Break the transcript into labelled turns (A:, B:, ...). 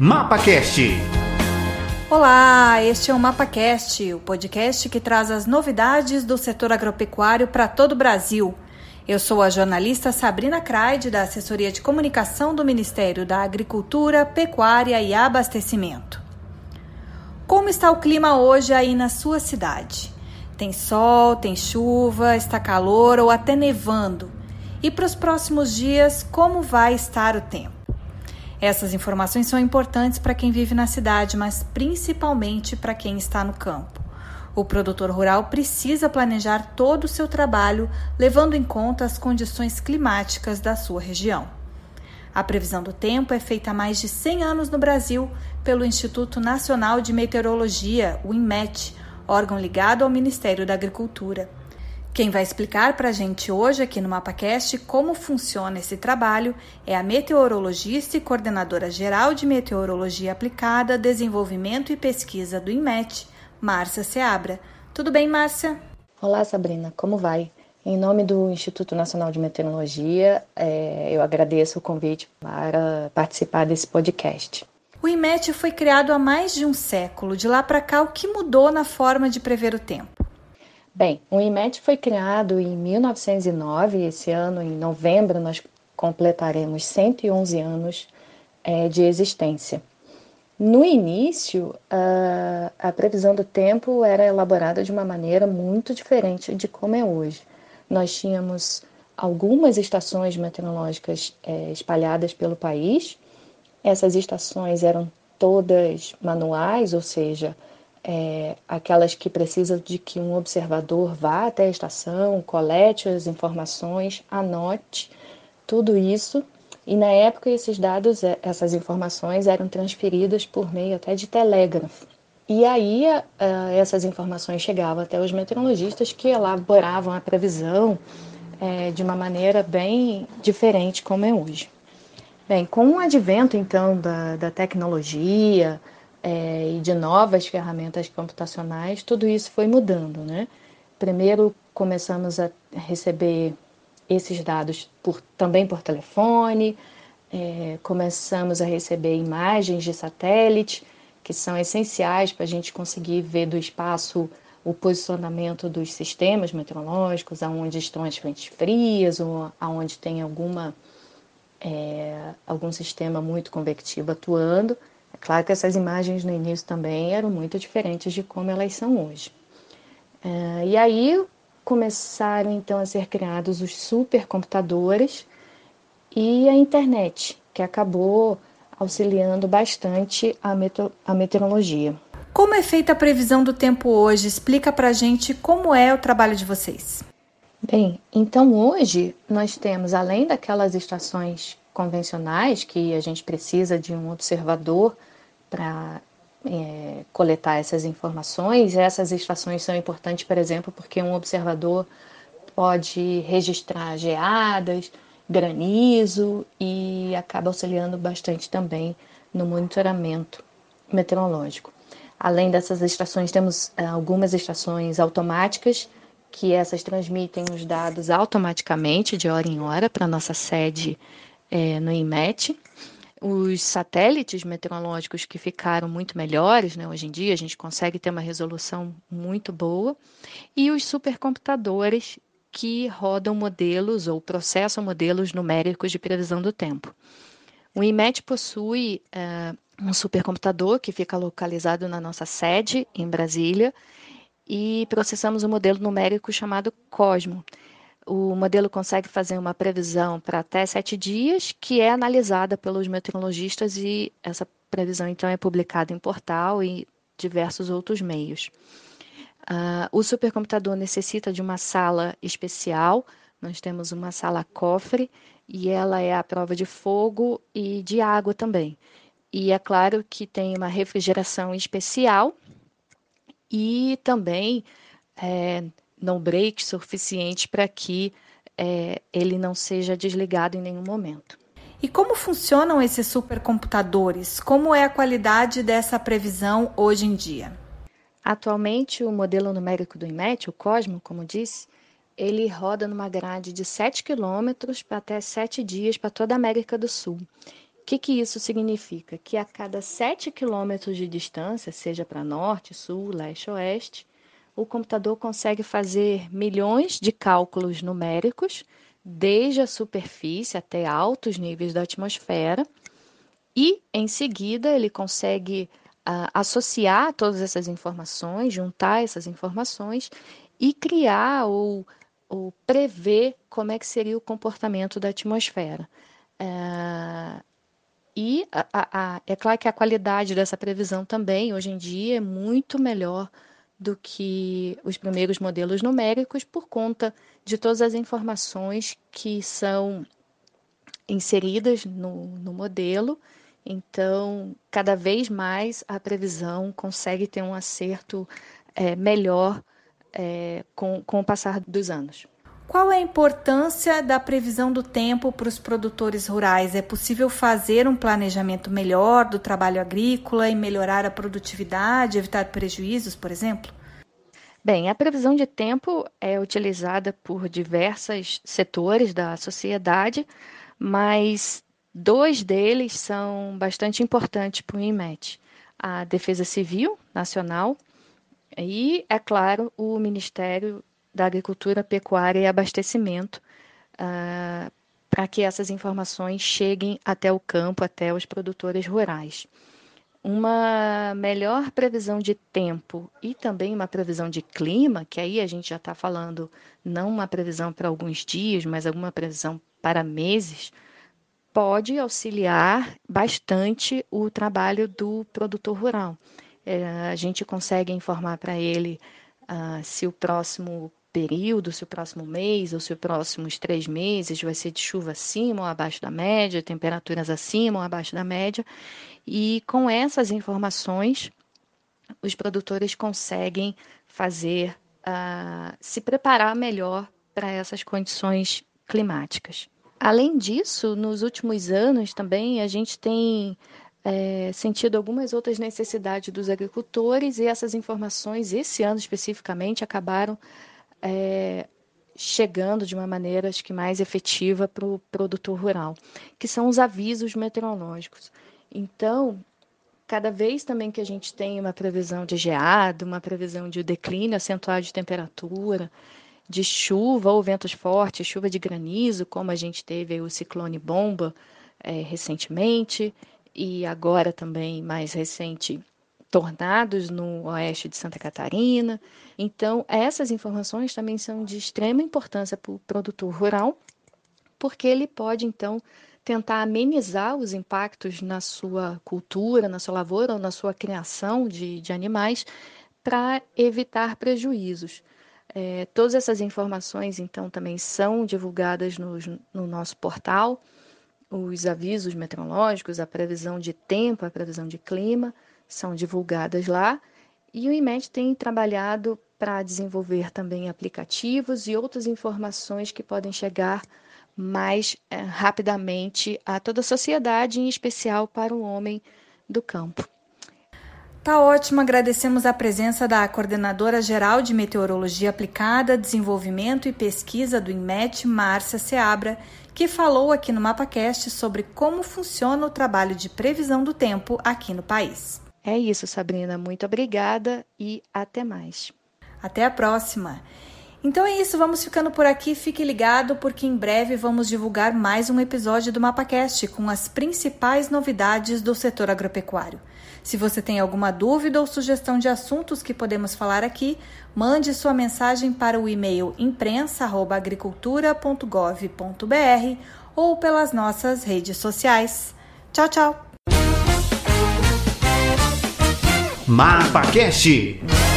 A: MapaCast.
B: Olá, este é o MapaCast, o podcast que traz as novidades do setor agropecuário para todo o Brasil. Eu sou a jornalista Sabrina Craide, da Assessoria de Comunicação do Ministério da Agricultura, Pecuária e Abastecimento. Como está o clima hoje aí na sua cidade? Tem sol, tem chuva, está calor ou até nevando? E para os próximos dias, como vai estar o tempo? Essas informações são importantes para quem vive na cidade, mas principalmente para quem está no campo. O produtor rural precisa planejar todo o seu trabalho levando em conta as condições climáticas da sua região. A previsão do tempo é feita há mais de 100 anos no Brasil pelo Instituto Nacional de Meteorologia, o INMET, órgão ligado ao Ministério da Agricultura. Quem vai explicar para a gente hoje aqui no MapaCast como funciona esse trabalho é a meteorologista e coordenadora geral de Meteorologia Aplicada, Desenvolvimento e Pesquisa do INMET, Márcia Seabra. Tudo bem, Márcia?
C: Olá, Sabrina, como vai? Em nome do Instituto Nacional de Meteorologia, é, eu agradeço o convite para participar desse podcast.
B: O IMET foi criado há mais de um século. De lá para cá, o que mudou na forma de prever o tempo?
C: Bem, o IMET foi criado em 1909, esse ano, em novembro, nós completaremos 111 anos é, de existência. No início, a, a, previsão do tempo era elaborada de uma maneira muito diferente de como é hoje. Nós tínhamos algumas estações meteorológicas é, espalhadas pelo país. Essas estações eram todas manuais, ou seja, é, aquelas que precisam de que um observador vá até a estação, colete as informações, anote tudo isso. E na época esses dados, é, essas informações eram transferidas por meio até de telégrafo. E aí essas informações chegavam até os meteorologistas que elaboravam a previsão é, de uma maneira bem diferente como é hoje. Bem, com o advento então da, da tecnologia, é, e de novas ferramentas computacionais, tudo isso foi mudando, né? Primeiro começamos a receber esses dados por, também por telefone, é, começamos a receber imagens de satélite, que são essenciais para a gente conseguir ver do espaço o posicionamento dos sistemas meteorológicos, aonde estão as frentes frias ou aonde tem alguma é, algum sistema muito convectivo atuando. Claro que essas imagens no início também eram muito diferentes de como elas são hoje. É, e aí começaram então a ser criados os supercomputadores e a internet, que acabou auxiliando bastante a, meto a meteorologia.
B: Como é feita a previsão do tempo hoje? Explica pra gente como é o trabalho de vocês.
C: Bem, então hoje nós temos, além daquelas estações convencionais, que a gente precisa de um observador para é, coletar essas informações. Essas estações são importantes, por exemplo, porque um observador pode registrar geadas, granizo e acaba auxiliando bastante também no monitoramento meteorológico. Além dessas estações, temos é, algumas estações automáticas que essas transmitem os dados automaticamente de hora em hora para nossa sede é, no IMET. Os satélites meteorológicos que ficaram muito melhores, né? hoje em dia a gente consegue ter uma resolução muito boa, e os supercomputadores que rodam modelos ou processam modelos numéricos de previsão do tempo. O IMET possui é, um supercomputador que fica localizado na nossa sede, em Brasília, e processamos um modelo numérico chamado Cosmo, o modelo consegue fazer uma previsão para até sete dias, que é analisada pelos meteorologistas e essa previsão então é publicada em portal e diversos outros meios. Uh, o supercomputador necessita de uma sala especial. Nós temos uma sala cofre e ela é à prova de fogo e de água também. E é claro que tem uma refrigeração especial e também é, no break suficiente para que é, ele não seja desligado em nenhum momento.
B: E como funcionam esses supercomputadores? Como é a qualidade dessa previsão hoje em dia?
C: Atualmente, o modelo numérico do IMET, o Cosmo, como disse, ele roda numa grade de 7 quilômetros para até 7 dias para toda a América do Sul. Que, que isso significa? Que a cada 7 quilômetros de distância, seja para norte, sul, leste, oeste, o computador consegue fazer milhões de cálculos numéricos, desde a superfície até altos níveis da atmosfera, e em seguida ele consegue uh, associar todas essas informações, juntar essas informações e criar ou, ou prever como é que seria o comportamento da atmosfera. Uh, e a, a, é claro que a qualidade dessa previsão também, hoje em dia, é muito melhor do que os primeiros modelos numéricos, por conta de todas as informações que são inseridas no, no modelo. Então, cada vez mais a previsão consegue ter um acerto é, melhor é, com, com o passar dos anos.
B: Qual é a importância da previsão do tempo para os produtores rurais? É possível fazer um planejamento melhor do trabalho agrícola e melhorar a produtividade, evitar prejuízos, por exemplo?
C: Bem, a previsão de tempo é utilizada por diversos setores da sociedade, mas dois deles são bastante importantes para o INMET: a Defesa Civil Nacional e, é claro, o Ministério da Agricultura, Pecuária e Abastecimento, uh, para que essas informações cheguem até o campo, até os produtores rurais. Uma melhor previsão de tempo e também uma previsão de clima, que aí a gente já está falando não uma previsão para alguns dias, mas alguma previsão para meses, pode auxiliar bastante o trabalho do produtor rural. É, a gente consegue informar para ele uh, se o próximo período, se o próximo mês ou se os próximos três meses vai ser de chuva acima ou abaixo da média, temperaturas acima ou abaixo da média. E com essas informações, os produtores conseguem fazer, uh, se preparar melhor para essas condições climáticas. Além disso, nos últimos anos também a gente tem é, sentido algumas outras necessidades dos agricultores e essas informações, esse ano especificamente, acabaram é, chegando de uma maneira acho que mais efetiva para o produtor rural, que são os avisos meteorológicos. Então, cada vez também que a gente tem uma previsão de geado, uma previsão de declínio acentuado de temperatura, de chuva ou ventos fortes, chuva de granizo, como a gente teve o ciclone bomba é, recentemente, e agora também mais recente tornados no oeste de Santa Catarina. Então, essas informações também são de extrema importância para o produtor rural, porque ele pode, então, tentar amenizar os impactos na sua cultura, na sua lavoura ou na sua criação de, de animais para evitar prejuízos. É, todas essas informações, então, também são divulgadas no, no nosso portal, os avisos meteorológicos, a previsão de tempo, a previsão de clima, são divulgadas lá. E o IMED tem trabalhado para desenvolver também aplicativos e outras informações que podem chegar mais é, rapidamente a toda a sociedade, em especial para o homem do campo.
B: Tá ótimo, agradecemos a presença da coordenadora geral de Meteorologia Aplicada, Desenvolvimento e Pesquisa do INMET, Márcia Seabra, que falou aqui no MapaCast sobre como funciona o trabalho de previsão do tempo aqui no país.
C: É isso, Sabrina. Muito obrigada e até mais.
B: Até a próxima. Então é isso, vamos ficando por aqui. Fique ligado porque em breve vamos divulgar mais um episódio do MapaCast com as principais novidades do setor agropecuário. Se você tem alguma dúvida ou sugestão de assuntos que podemos falar aqui, mande sua mensagem para o e-mail imprensa@agricultura.gov.br ou pelas nossas redes sociais. Tchau, tchau.
A: MapaCast